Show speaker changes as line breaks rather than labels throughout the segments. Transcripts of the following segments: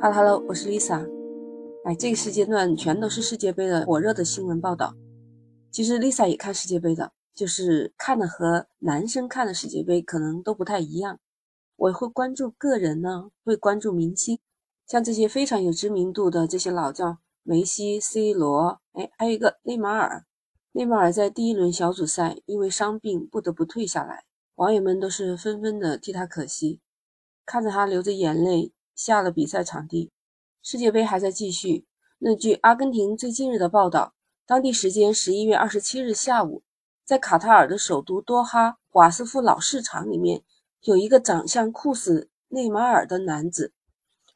哈喽哈喽，我是 Lisa。哎，这个时间段全都是世界杯的火热的新闻报道。其实 Lisa 也看世界杯的，就是看的和男生看的世界杯可能都不太一样。我会关注个人呢，会关注明星，像这些非常有知名度的这些老将，梅西、C 罗，哎，还有一个内马尔。内马尔在第一轮小组赛因为伤病不得不退下来，网友们都是纷纷的替他可惜，看着他流着眼泪。下了比赛场地，世界杯还在继续。那据阿根廷最近日的报道，当地时间十一月二十七日下午，在卡塔尔的首都多哈瓦斯夫老市场里面，有一个长相酷似内马尔的男子。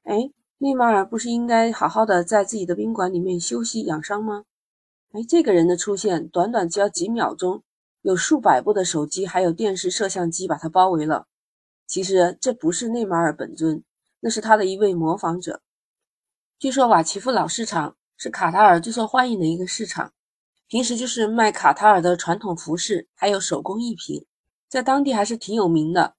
哎，内马尔不是应该好好的在自己的宾馆里面休息养伤吗？哎，这个人的出现，短短只要几秒钟，有数百部的手机还有电视摄像机把他包围了。其实这不是内马尔本尊。那是他的一位模仿者。据说瓦奇夫老市场是卡塔尔最受欢迎的一个市场，平时就是卖卡塔尔的传统服饰，还有手工艺品，在当地还是挺有名的。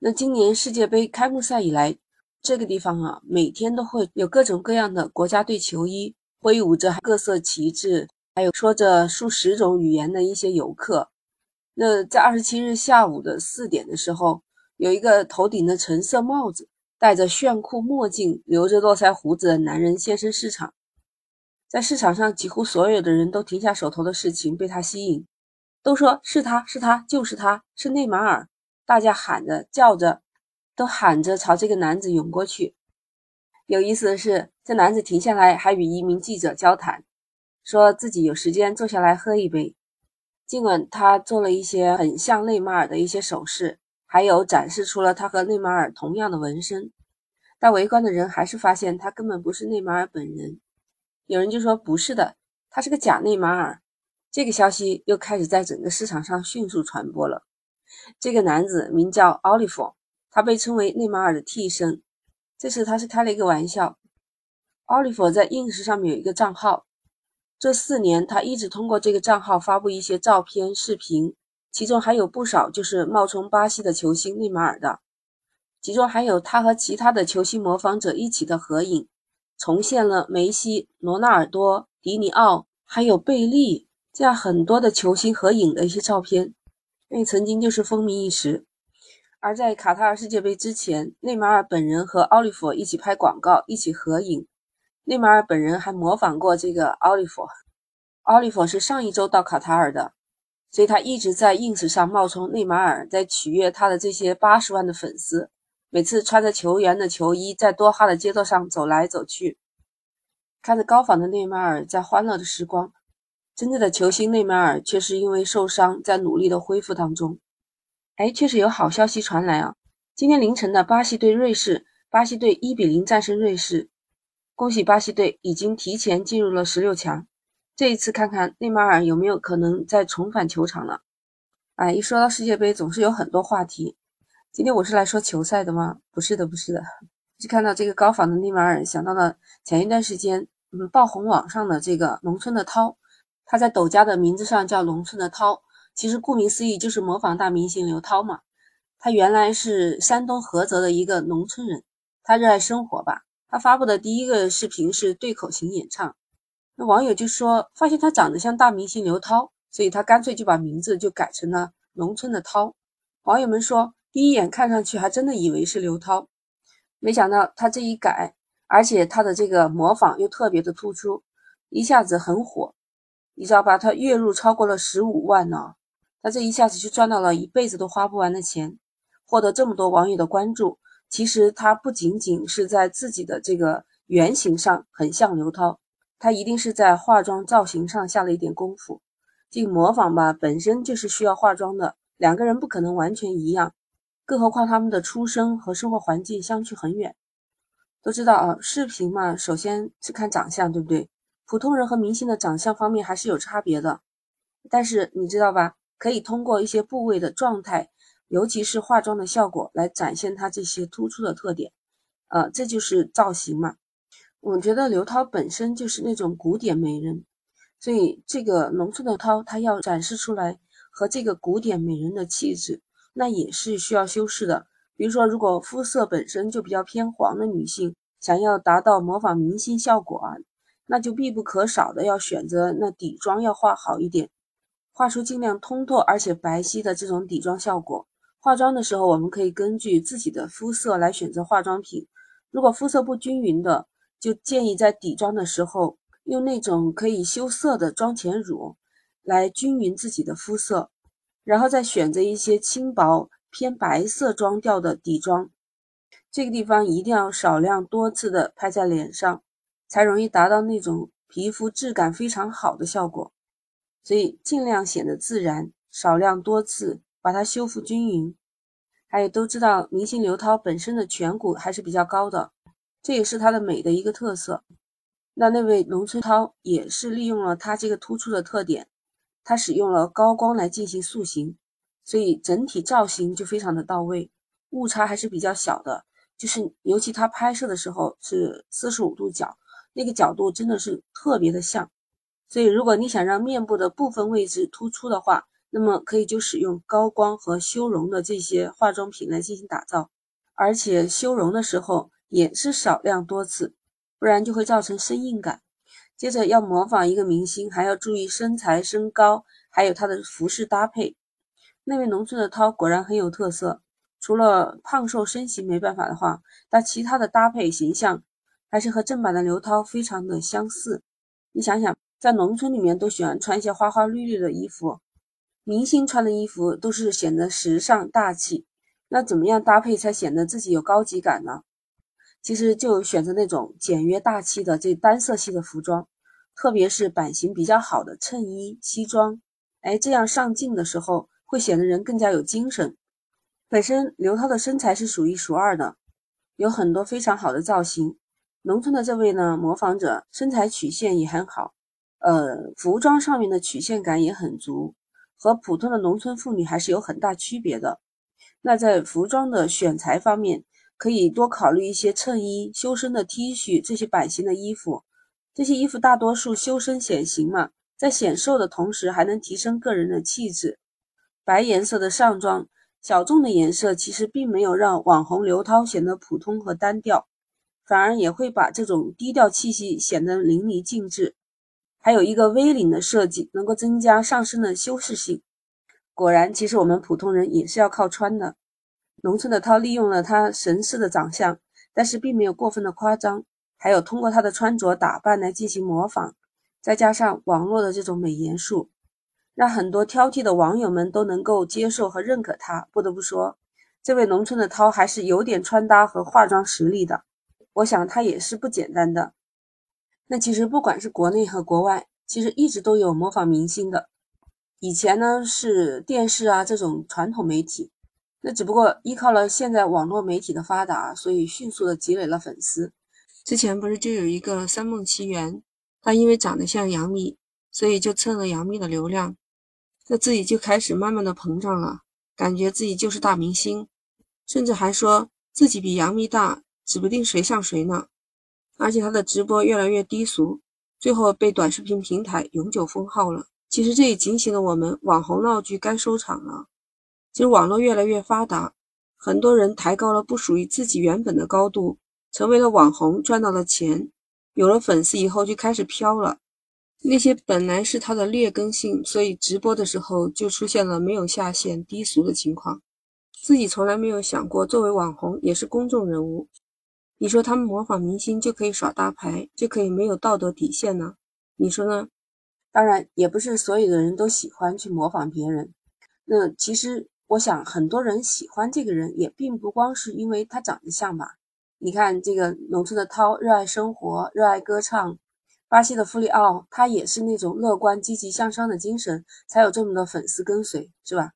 那今年世界杯开幕赛以来，这个地方啊，每天都会有各种各样的国家队球衣，挥舞着各色旗帜，还有说着数十种语言的一些游客。那在二十七日下午的四点的时候，有一个头顶的橙色帽子。戴着炫酷墨镜、留着络腮胡子的男人现身市场，在市场上，几乎所有的人都停下手头的事情，被他吸引，都说是他是他就是他是内马尔，大家喊着叫着，都喊着朝这个男子涌过去。有意思的是，这男子停下来，还与一名记者交谈，说自己有时间坐下来喝一杯。尽管他做了一些很像内马尔的一些手势。还有展示出了他和内马尔同样的纹身，但围观的人还是发现他根本不是内马尔本人。有人就说不是的，他是个假内马尔。这个消息又开始在整个市场上迅速传播了。这个男子名叫奥利弗，他被称为内马尔的替身。这次他是开了一个玩笑。奥利弗在 ins 上面有一个账号，这四年他一直通过这个账号发布一些照片、视频。其中还有不少就是冒充巴西的球星内马尔的，其中还有他和其他的球星模仿者一起的合影，重现了梅西、罗纳尔多、迪尼奥还有贝利这样很多的球星合影的一些照片，那曾经就是风靡一时。而在卡塔尔世界杯之前，内马尔本人和奥利弗一起拍广告，一起合影。内马尔本人还模仿过这个奥利弗。奥利弗是上一周到卡塔尔的。所以他一直在 ins 上冒充内马尔，在取悦他的这些八十万的粉丝。每次穿着球员的球衣，在多哈的街道上走来走去，看着高仿的内马尔在欢乐的时光。真正的球星内马尔却是因为受伤，在努力的恢复当中。哎，确实有好消息传来啊！今天凌晨的巴西对瑞士，巴西队一比零战胜瑞士，恭喜巴西队已经提前进入了十六强。这一次看看内马尔有没有可能再重返球场了。哎，一说到世界杯，总是有很多话题。今天我是来说球赛的吗？不是的，不是的。就看到这个高仿的内马尔，想到了前一段时间嗯爆红网上的这个农村的涛，他在抖加的名字上叫农村的涛，其实顾名思义就是模仿大明星刘涛嘛。他原来是山东菏泽的一个农村人，他热爱生活吧。他发布的第一个视频是对口型演唱。那网友就说，发现他长得像大明星刘涛，所以他干脆就把名字就改成了农村的涛。网友们说，第一眼看上去还真的以为是刘涛，没想到他这一改，而且他的这个模仿又特别的突出，一下子很火。你知道吧？他月入超过了十五万呢，他这一下子就赚到了一辈子都花不完的钱，获得这么多网友的关注。其实他不仅仅是在自己的这个原型上很像刘涛。他一定是在化妆造型上下了一点功夫。这个模仿吧，本身就是需要化妆的，两个人不可能完全一样，更何况他们的出生和生活环境相去很远。都知道啊，视频嘛，首先是看长相，对不对？普通人和明星的长相方面还是有差别的。但是你知道吧，可以通过一些部位的状态，尤其是化妆的效果，来展现他这些突出的特点。呃，这就是造型嘛。我觉得刘涛本身就是那种古典美人，所以这个农村的涛，她要展示出来和这个古典美人的气质，那也是需要修饰的。比如说，如果肤色本身就比较偏黄的女性，想要达到模仿明星效果啊，那就必不可少的要选择那底妆要画好一点，画出尽量通透而且白皙的这种底妆效果。化妆的时候，我们可以根据自己的肤色来选择化妆品。如果肤色不均匀的，就建议在底妆的时候用那种可以修色的妆前乳来均匀自己的肤色，然后再选择一些轻薄偏白色妆调的底妆。这个地方一定要少量多次的拍在脸上，才容易达到那种皮肤质感非常好的效果。所以尽量显得自然，少量多次把它修复均匀。还有都知道，明星刘涛本身的颧骨还是比较高的，这也是她的美的一个特色。那那位龙村涛也是利用了她这个突出的特点，她使用了高光来进行塑形，所以整体造型就非常的到位，误差还是比较小的。就是尤其他拍摄的时候是四十五度角，那个角度真的是特别的像。所以如果你想让面部的部分位置突出的话，那么可以就使用高光和修容的这些化妆品来进行打造，而且修容的时候也是少量多次，不然就会造成生硬感。接着要模仿一个明星，还要注意身材、身高，还有他的服饰搭配。那位农村的涛果然很有特色，除了胖瘦身形没办法的话，但其他的搭配形象还是和正版的刘涛非常的相似。你想想，在农村里面都喜欢穿一些花花绿绿的衣服。明星穿的衣服都是显得时尚大气，那怎么样搭配才显得自己有高级感呢？其实就选择那种简约大气的这单色系的服装，特别是版型比较好的衬衣、西装，哎，这样上镜的时候会显得人更加有精神。本身刘涛的身材是数一数二的，有很多非常好的造型。农村的这位呢，模仿者身材曲线也很好，呃，服装上面的曲线感也很足。和普通的农村妇女还是有很大区别的。那在服装的选材方面，可以多考虑一些衬衣、修身的 T 恤这些版型的衣服。这些衣服大多数修身显形嘛，在显瘦的同时，还能提升个人的气质。白颜色的上装，小众的颜色其实并没有让网红刘涛显得普通和单调，反而也会把这种低调气息显得淋漓尽致。还有一个 V 领的设计，能够增加上身的修饰性。果然，其实我们普通人也是要靠穿的。农村的涛利用了他神似的长相，但是并没有过分的夸张，还有通过他的穿着打扮来进行模仿，再加上网络的这种美颜术，让很多挑剔的网友们都能够接受和认可他。不得不说，这位农村的涛还是有点穿搭和化妆实力的。我想他也是不简单的。那其实不管是国内和国外，其实一直都有模仿明星的。以前呢是电视啊这种传统媒体，那只不过依靠了现在网络媒体的发达，所以迅速的积累了粉丝。之前不是就有一个三梦奇缘，他因为长得像杨幂，所以就蹭了杨幂的流量，那自己就开始慢慢的膨胀了，感觉自己就是大明星，甚至还说自己比杨幂大，指不定谁像谁呢。而且他的直播越来越低俗，最后被短视频平台永久封号了。其实这也警醒了我们，网红闹剧该收场了。其实网络越来越发达，很多人抬高了不属于自己原本的高度，成为了网红，赚到了钱，有了粉丝以后就开始飘了。那些本来是他的劣根性，所以直播的时候就出现了没有下限、低俗的情况。自己从来没有想过，作为网红也是公众人物。你说他们模仿明星就可以耍大牌，就可以没有道德底线呢？你说呢？当然，也不是所有的人都喜欢去模仿别人。那其实我想，很多人喜欢这个人，也并不光是因为他长得像吧？你看这个农村的涛，热爱生活，热爱歌唱；巴西的弗里奥，他也是那种乐观、积极向上的精神，才有这么多粉丝跟随，是吧？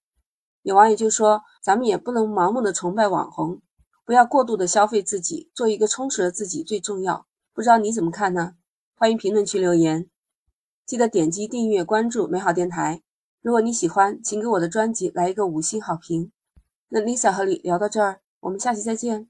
有网友就说，咱们也不能盲目的崇拜网红。不要过度的消费自己，做一个充实的自己最重要。不知道你怎么看呢？欢迎评论区留言，记得点击订阅关注美好电台。如果你喜欢，请给我的专辑来一个五星好评。那 Lisa 和你聊到这儿，我们下期再见。